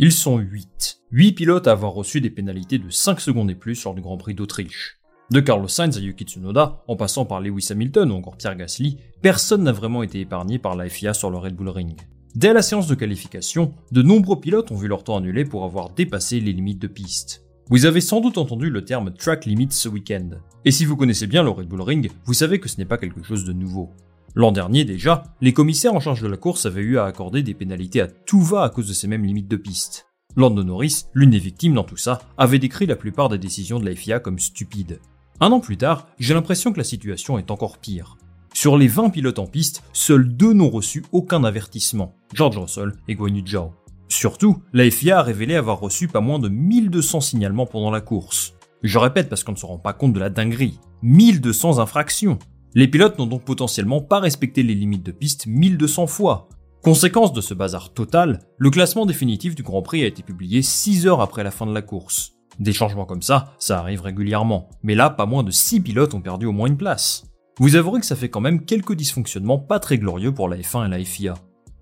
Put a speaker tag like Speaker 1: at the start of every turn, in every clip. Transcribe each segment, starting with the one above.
Speaker 1: Ils sont 8. 8 pilotes à avoir reçu des pénalités de 5 secondes et plus lors du Grand Prix d'Autriche. De Carlos Sainz à Yuki Tsunoda, en passant par Lewis Hamilton ou encore Pierre Gasly, personne n'a vraiment été épargné par la FIA sur le Red Bull Ring. Dès la séance de qualification, de nombreux pilotes ont vu leur temps annulé pour avoir dépassé les limites de piste. Vous avez sans doute entendu le terme track limit ce week-end. Et si vous connaissez bien le Red Bull Ring, vous savez que ce n'est pas quelque chose de nouveau. L'an dernier déjà, les commissaires en charge de la course avaient eu à accorder des pénalités à tout va à cause de ces mêmes limites de piste. Lando Norris, l'une des victimes dans tout ça, avait décrit la plupart des décisions de la FIA comme stupides. Un an plus tard, j'ai l'impression que la situation est encore pire. Sur les 20 pilotes en piste, seuls deux n'ont reçu aucun avertissement, George Russell et Guan Yu Zhao. Surtout, la FIA a révélé avoir reçu pas moins de 1200 signalements pendant la course. Je répète parce qu'on ne se rend pas compte de la dinguerie. 1200 infractions les pilotes n'ont donc potentiellement pas respecté les limites de piste 1200 fois. Conséquence de ce bazar total, le classement définitif du Grand Prix a été publié 6 heures après la fin de la course. Des changements comme ça, ça arrive régulièrement, mais là, pas moins de 6 pilotes ont perdu au moins une place. Vous avouerez que ça fait quand même quelques dysfonctionnements pas très glorieux pour la F1 et la FIA.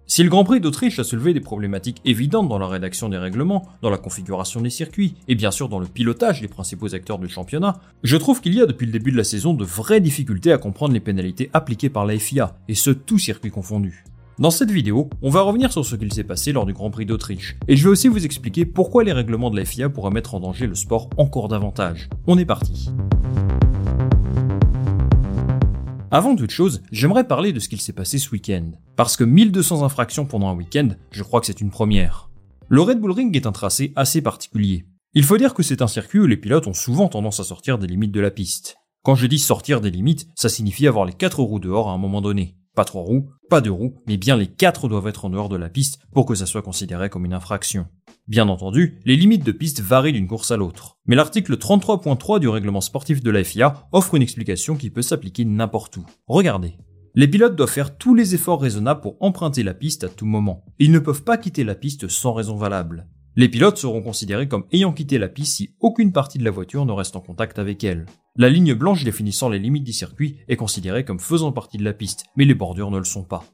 Speaker 1: Si le Grand Prix d'Autriche a soulevé des problématiques évidentes dans la rédaction des règlements, dans la configuration des circuits, et bien sûr dans le pilotage des principaux acteurs du championnat, je trouve qu'il y a depuis le début de la saison de vraies difficultés à comprendre les pénalités appliquées par la FIA, et ce tout circuit confondu. Dans cette vidéo, on va revenir sur ce qu'il s'est passé lors du Grand Prix d'Autriche, et je vais aussi vous expliquer pourquoi les règlements de la FIA pourraient mettre en danger le sport encore davantage. On est parti. Avant toute chose, j'aimerais parler de ce qu'il s'est passé ce week-end. Parce que 1200 infractions pendant un week-end, je crois que c'est une première. Le Red Bull Ring est un tracé assez particulier. Il faut dire que c'est un circuit où les pilotes ont souvent tendance à sortir des limites de la piste. Quand je dis sortir des limites, ça signifie avoir les 4 roues dehors à un moment donné. Pas 3 roues, pas 2 roues, mais bien les 4 doivent être en dehors de la piste pour que ça soit considéré comme une infraction. Bien entendu, les limites de piste varient d'une course à l'autre. Mais l'article 33.3 du règlement sportif de la FIA offre une explication qui peut s'appliquer n'importe où. Regardez. Les pilotes doivent faire tous les efforts raisonnables pour emprunter la piste à tout moment. Ils ne peuvent pas quitter la piste sans raison valable. Les pilotes seront considérés comme ayant quitté la piste si aucune partie de la voiture ne reste en contact avec elle. La ligne blanche définissant les limites du circuit est considérée comme faisant partie de la piste, mais les bordures ne le sont pas.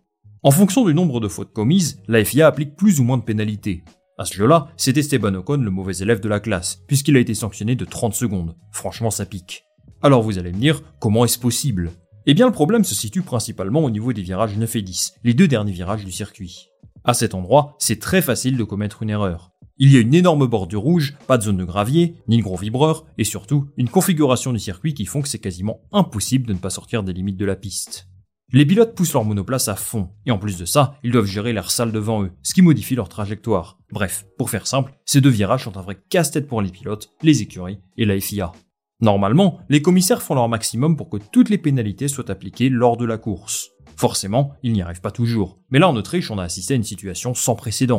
Speaker 1: En fonction du nombre de fautes commises, la FIA applique plus ou moins de pénalités. À ce jeu-là, c'est Esteban Ocon le mauvais élève de la classe, puisqu'il a été sanctionné de 30 secondes. Franchement, ça pique. Alors vous allez me dire, comment est-ce possible? Eh bien le problème se situe principalement au niveau des virages 9 et 10, les deux derniers virages du circuit. À cet endroit, c'est très facile de commettre une erreur. Il y a une énorme bordure rouge, pas de zone de gravier, ni de gros vibreur, et surtout une configuration du circuit qui font que c'est quasiment impossible de ne pas sortir des limites de la piste. Les pilotes poussent leur monoplace à fond, et en plus de ça, ils doivent gérer l'air sale devant eux, ce qui modifie leur trajectoire. Bref, pour faire simple, ces deux virages sont un vrai casse-tête pour les pilotes, les écuries et la FIA. Normalement, les commissaires font leur maximum pour que toutes les pénalités soient appliquées lors de la course. Forcément, ils n'y arrivent pas toujours. Mais là, en Autriche, on a assisté à une situation sans précédent.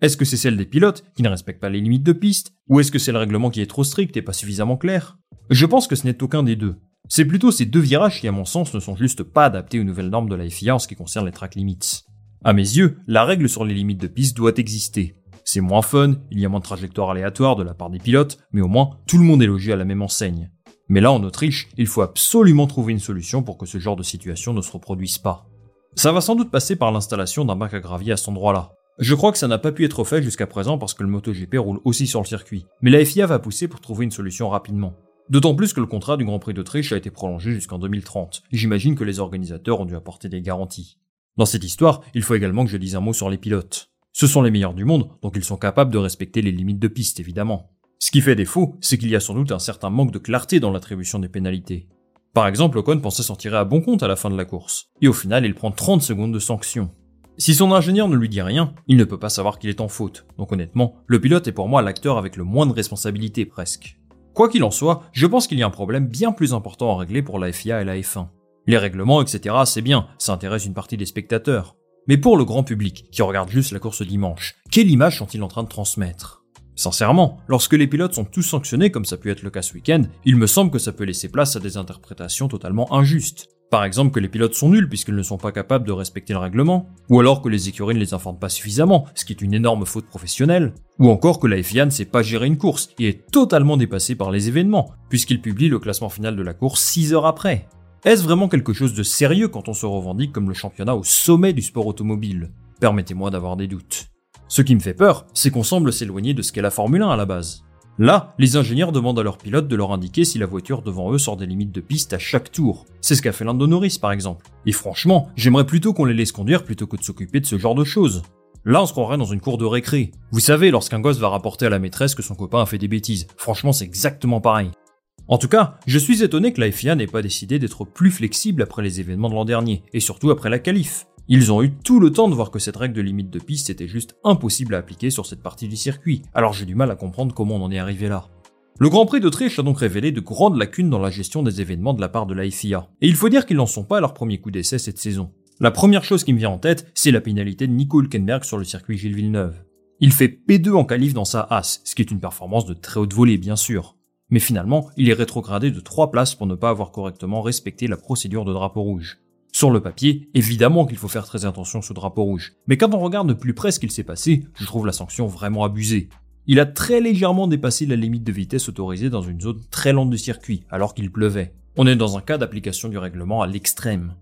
Speaker 1: Est-ce que c'est celle des pilotes qui ne respectent pas les limites de piste Ou est-ce que c'est le règlement qui est trop strict et pas suffisamment clair? Je pense que ce n'est aucun des deux. C'est plutôt ces deux virages qui, à mon sens, ne sont juste pas adaptés aux nouvelles normes de la FIA en ce qui concerne les track limits. À mes yeux, la règle sur les limites de piste doit exister. C'est moins fun, il y a moins de trajectoires aléatoires de la part des pilotes, mais au moins tout le monde est logé à la même enseigne. Mais là, en Autriche, il faut absolument trouver une solution pour que ce genre de situation ne se reproduise pas. Ça va sans doute passer par l'installation d'un bac à gravier à cet endroit-là. Je crois que ça n'a pas pu être fait jusqu'à présent parce que le MotoGP roule aussi sur le circuit, mais la FIA va pousser pour trouver une solution rapidement. D'autant plus que le contrat du Grand Prix d'Autriche a été prolongé jusqu'en 2030. J'imagine que les organisateurs ont dû apporter des garanties. Dans cette histoire, il faut également que je dise un mot sur les pilotes. Ce sont les meilleurs du monde, donc ils sont capables de respecter les limites de piste, évidemment. Ce qui fait défaut, c'est qu'il y a sans doute un certain manque de clarté dans l'attribution des pénalités. Par exemple, Ocon pensait s'en tirer à bon compte à la fin de la course, et au final il prend 30 secondes de sanction. Si son ingénieur ne lui dit rien, il ne peut pas savoir qu'il est en faute, donc honnêtement, le pilote est pour moi l'acteur avec le moins de responsabilité presque. Quoi qu'il en soit, je pense qu'il y a un problème bien plus important à régler pour la FIA et la F1. Les règlements, etc., c'est bien, ça intéresse une partie des spectateurs. Mais pour le grand public, qui regarde juste la course dimanche, quelle image sont-ils en train de transmettre? Sincèrement, lorsque les pilotes sont tous sanctionnés comme ça peut être le cas ce week-end, il me semble que ça peut laisser place à des interprétations totalement injustes. Par exemple que les pilotes sont nuls puisqu'ils ne sont pas capables de respecter le règlement, ou alors que les écuries ne les informent pas suffisamment, ce qui est une énorme faute professionnelle, ou encore que la FIA ne sait pas gérer une course et est totalement dépassée par les événements, puisqu'il publie le classement final de la course 6 heures après. Est-ce vraiment quelque chose de sérieux quand on se revendique comme le championnat au sommet du sport automobile? Permettez-moi d'avoir des doutes. Ce qui me fait peur, c'est qu'on semble s'éloigner de ce qu'est la Formule 1 à la base. Là, les ingénieurs demandent à leurs pilotes de leur indiquer si la voiture devant eux sort des limites de piste à chaque tour. C'est ce qu'a fait Lando Norris par exemple. Et franchement, j'aimerais plutôt qu'on les laisse conduire plutôt que de s'occuper de ce genre de choses. Là, on se croirait dans une cour de récré. Vous savez, lorsqu'un gosse va rapporter à la maîtresse que son copain a fait des bêtises. Franchement, c'est exactement pareil. En tout cas, je suis étonné que la FIA n'ait pas décidé d'être plus flexible après les événements de l'an dernier, et surtout après la qualif. Ils ont eu tout le temps de voir que cette règle de limite de piste était juste impossible à appliquer sur cette partie du circuit, alors j'ai du mal à comprendre comment on en est arrivé là. Le Grand Prix d'Autriche a donc révélé de grandes lacunes dans la gestion des événements de la part de la FIA, et il faut dire qu'ils n'en sont pas à leur premier coup d'essai cette saison. La première chose qui me vient en tête, c'est la pénalité de Nico Hülkenberg sur le circuit Gilles Villeneuve. Il fait P2 en qualif dans sa As, ce qui est une performance de très haute volée bien sûr. Mais finalement, il est rétrogradé de 3 places pour ne pas avoir correctement respecté la procédure de drapeau rouge. Sur le papier, évidemment qu'il faut faire très attention ce drapeau rouge. Mais quand on regarde de plus près ce qu'il s'est passé, je trouve la sanction vraiment abusée. Il a très légèrement dépassé la limite de vitesse autorisée dans une zone très lente du circuit, alors qu'il pleuvait. On est dans un cas d'application du règlement à l'extrême.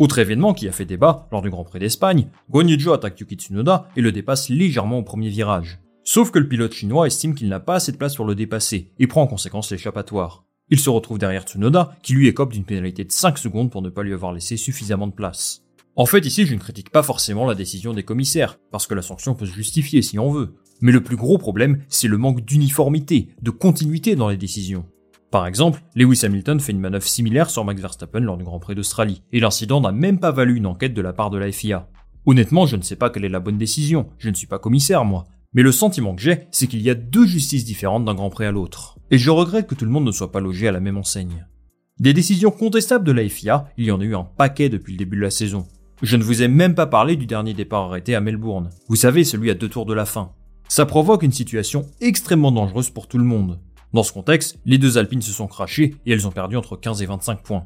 Speaker 1: Autre événement qui a fait débat lors du Grand Prix d'Espagne, Guanyu attaque Yuki Tsunoda et le dépasse légèrement au premier virage. Sauf que le pilote chinois estime qu'il n'a pas assez de place pour le dépasser et prend en conséquence l'échappatoire. Il se retrouve derrière Tsunoda, qui lui écope d'une pénalité de 5 secondes pour ne pas lui avoir laissé suffisamment de place. En fait, ici, je ne critique pas forcément la décision des commissaires, parce que la sanction peut se justifier si on veut. Mais le plus gros problème, c'est le manque d'uniformité, de continuité dans les décisions. Par exemple, Lewis Hamilton fait une manœuvre similaire sur Max Verstappen lors du Grand Prix d'Australie, et l'incident n'a même pas valu une enquête de la part de la FIA. Honnêtement, je ne sais pas quelle est la bonne décision, je ne suis pas commissaire moi, mais le sentiment que j'ai, c'est qu'il y a deux justices différentes d'un Grand Prix à l'autre. Et je regrette que tout le monde ne soit pas logé à la même enseigne. Des décisions contestables de la FIA, il y en a eu un paquet depuis le début de la saison. Je ne vous ai même pas parlé du dernier départ arrêté à Melbourne. Vous savez, celui à deux tours de la fin. Ça provoque une situation extrêmement dangereuse pour tout le monde. Dans ce contexte, les deux Alpines se sont crachées et elles ont perdu entre 15 et 25 points.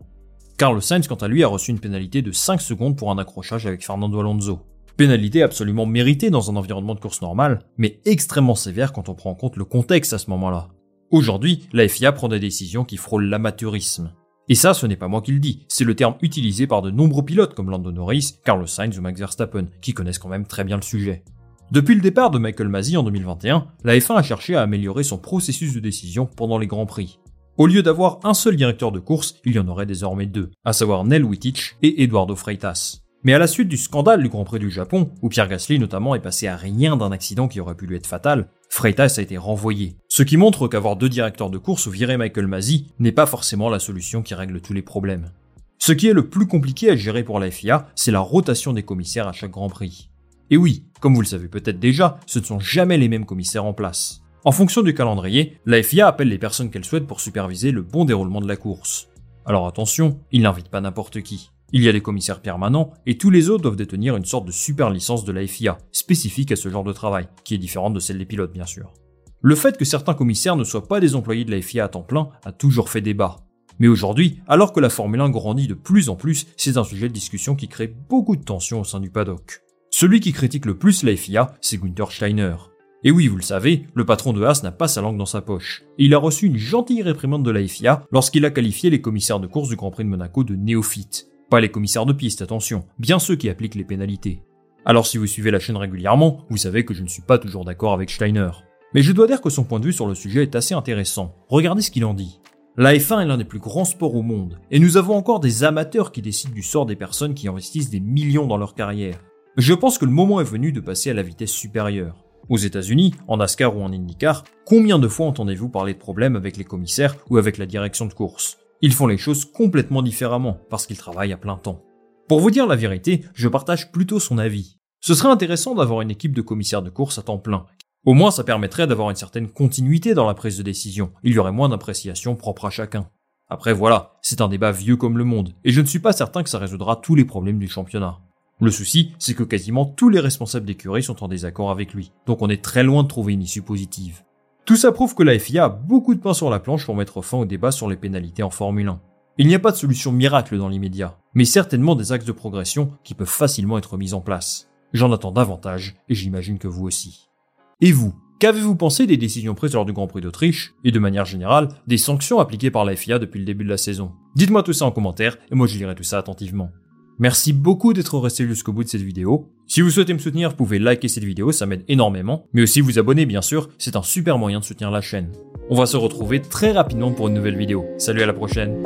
Speaker 1: Carlos Sainz, quant à lui, a reçu une pénalité de 5 secondes pour un accrochage avec Fernando Alonso. Pénalité absolument méritée dans un environnement de course normal, mais extrêmement sévère quand on prend en compte le contexte à ce moment-là. Aujourd'hui, la FIA prend des décisions qui frôlent l'amateurisme. Et ça, ce n'est pas moi qui le dis, c'est le terme utilisé par de nombreux pilotes comme Lando Norris, Carlos Sainz ou Max Verstappen, qui connaissent quand même très bien le sujet. Depuis le départ de Michael Masi en 2021, la F1 a cherché à améliorer son processus de décision pendant les Grands Prix. Au lieu d'avoir un seul directeur de course, il y en aurait désormais deux, à savoir Nel Wittich et Eduardo Freitas. Mais à la suite du scandale du Grand Prix du Japon, où Pierre Gasly notamment est passé à rien d'un accident qui aurait pu lui être fatal, Freitas a été renvoyé. Ce qui montre qu'avoir deux directeurs de course ou virer Michael Masi n'est pas forcément la solution qui règle tous les problèmes. Ce qui est le plus compliqué à gérer pour la FIA, c'est la rotation des commissaires à chaque Grand Prix. Et oui, comme vous le savez peut-être déjà, ce ne sont jamais les mêmes commissaires en place. En fonction du calendrier, la FIA appelle les personnes qu'elle souhaite pour superviser le bon déroulement de la course. Alors attention, il n'invite pas n'importe qui. Il y a des commissaires permanents et tous les autres doivent détenir une sorte de super licence de la FIA, spécifique à ce genre de travail, qui est différente de celle des pilotes bien sûr. Le fait que certains commissaires ne soient pas des employés de la FIA à temps plein a toujours fait débat. Mais aujourd'hui, alors que la Formule 1 grandit de plus en plus, c'est un sujet de discussion qui crée beaucoup de tensions au sein du paddock. Celui qui critique le plus la FIA, c'est Günther Steiner. Et oui, vous le savez, le patron de Haas n'a pas sa langue dans sa poche. Et il a reçu une gentille réprimande de la FIA lorsqu'il a qualifié les commissaires de course du Grand Prix de Monaco de néophytes. Pas les commissaires de piste, attention, bien ceux qui appliquent les pénalités. Alors si vous suivez la chaîne régulièrement, vous savez que je ne suis pas toujours d'accord avec Steiner. Mais je dois dire que son point de vue sur le sujet est assez intéressant. Regardez ce qu'il en dit. La F1 est l'un des plus grands sports au monde, et nous avons encore des amateurs qui décident du sort des personnes qui investissent des millions dans leur carrière. Je pense que le moment est venu de passer à la vitesse supérieure. Aux États-Unis, en NASCAR ou en IndyCar, combien de fois entendez-vous parler de problèmes avec les commissaires ou avec la direction de course? Ils font les choses complètement différemment parce qu'ils travaillent à plein temps. Pour vous dire la vérité, je partage plutôt son avis. Ce serait intéressant d'avoir une équipe de commissaires de course à temps plein. Au moins, ça permettrait d'avoir une certaine continuité dans la prise de décision. Il y aurait moins d'appréciation propre à chacun. Après voilà, c'est un débat vieux comme le monde, et je ne suis pas certain que ça résoudra tous les problèmes du championnat. Le souci, c'est que quasiment tous les responsables d'écurie sont en désaccord avec lui, donc on est très loin de trouver une issue positive. Tout ça prouve que la FIA a beaucoup de pain sur la planche pour mettre fin au débat sur les pénalités en Formule 1. Il n'y a pas de solution miracle dans l'immédiat, mais certainement des axes de progression qui peuvent facilement être mis en place. J'en attends davantage, et j'imagine que vous aussi. Et vous, qu'avez-vous pensé des décisions prises lors du Grand Prix d'Autriche, et de manière générale, des sanctions appliquées par la FIA depuis le début de la saison? Dites-moi tout ça en commentaire, et moi je lirai tout ça attentivement. Merci beaucoup d'être resté jusqu'au bout de cette vidéo. Si vous souhaitez me soutenir, pouvez liker cette vidéo, ça m'aide énormément. Mais aussi vous abonner bien sûr, c'est un super moyen de soutenir la chaîne. On va se retrouver très rapidement pour une nouvelle vidéo. Salut à la prochaine